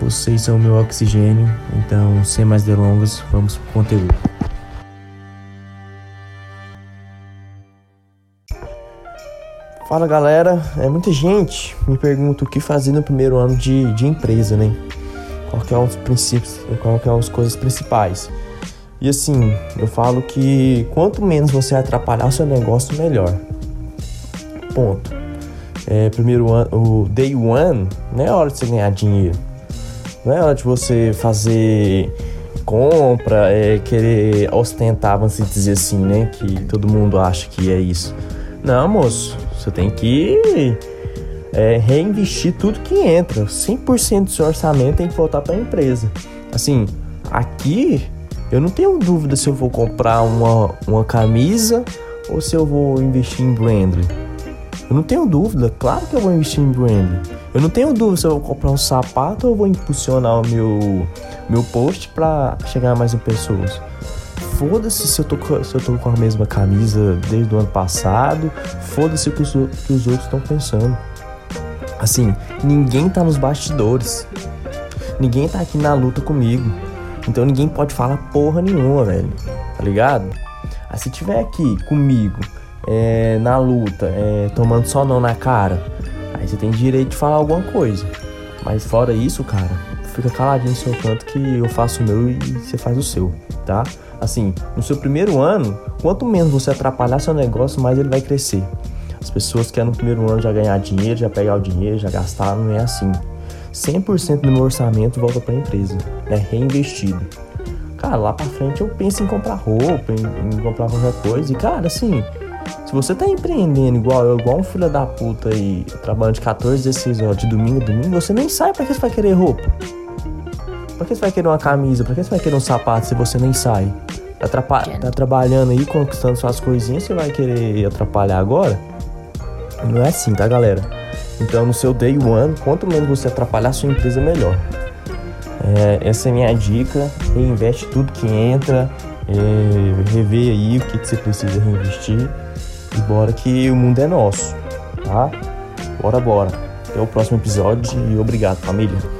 vocês são o meu oxigênio, então sem mais delongas, vamos pro conteúdo. Fala galera, é muita gente me pergunta o que fazer no primeiro ano de, de empresa, né? Qual que é os princípios, qual que é as coisas principais. E assim, eu falo que quanto menos você atrapalhar o seu negócio, melhor. Ponto. É, primeiro ano, o day one, não é hora de você ganhar dinheiro não é hora de você fazer compra, é, querer ostentar, vamos dizer assim, né? Que todo mundo acha que é isso. Não, moço, você tem que é, reinvestir tudo que entra. 100% do seu orçamento tem que voltar para a empresa. Assim, aqui eu não tenho dúvida se eu vou comprar uma, uma camisa ou se eu vou investir em branding. Eu não tenho dúvida, claro que eu vou investir em branding. Eu não tenho dúvida se eu vou comprar um sapato ou vou impulsionar o meu, meu post para chegar mais em pessoas. Foda-se se eu, tô, se eu tô com a mesma camisa desde o ano passado. Foda-se o que os, que os outros estão pensando. Assim, ninguém tá nos bastidores. Ninguém tá aqui na luta comigo. Então ninguém pode falar porra nenhuma, velho. Tá ligado? Aí se tiver aqui comigo, é, na luta, é, tomando só não na cara, Aí você tem direito de falar alguma coisa. Mas fora isso, cara, fica caladinho no seu canto que eu faço o meu e você faz o seu, tá? Assim, no seu primeiro ano, quanto menos você atrapalhar seu negócio, mais ele vai crescer. As pessoas querem no primeiro ano já ganhar dinheiro, já pegar o dinheiro, já gastar, não é assim. 100% do meu orçamento volta para a empresa, é reinvestido. Cara, lá para frente eu penso em comprar roupa, em, em comprar qualquer coisa. E cara, assim, se você tá empreendendo igual eu, igual um filho da puta aí, trabalhando de 14, 16 horas, de domingo a domingo, você nem sai pra que você vai querer roupa? Pra que você vai querer uma camisa? Pra que você vai querer um sapato se você nem sai? Tá, tá trabalhando aí, conquistando suas coisinhas, você vai querer atrapalhar agora? Não é assim, tá, galera? Então, no seu day one, quanto menos você atrapalhar a sua empresa, melhor. É, essa é a minha dica. Reinveste tudo que entra. É, rever aí o que, que você precisa reinvestir. E bora que o mundo é nosso, tá? Bora, bora. Até o próximo episódio e obrigado, família.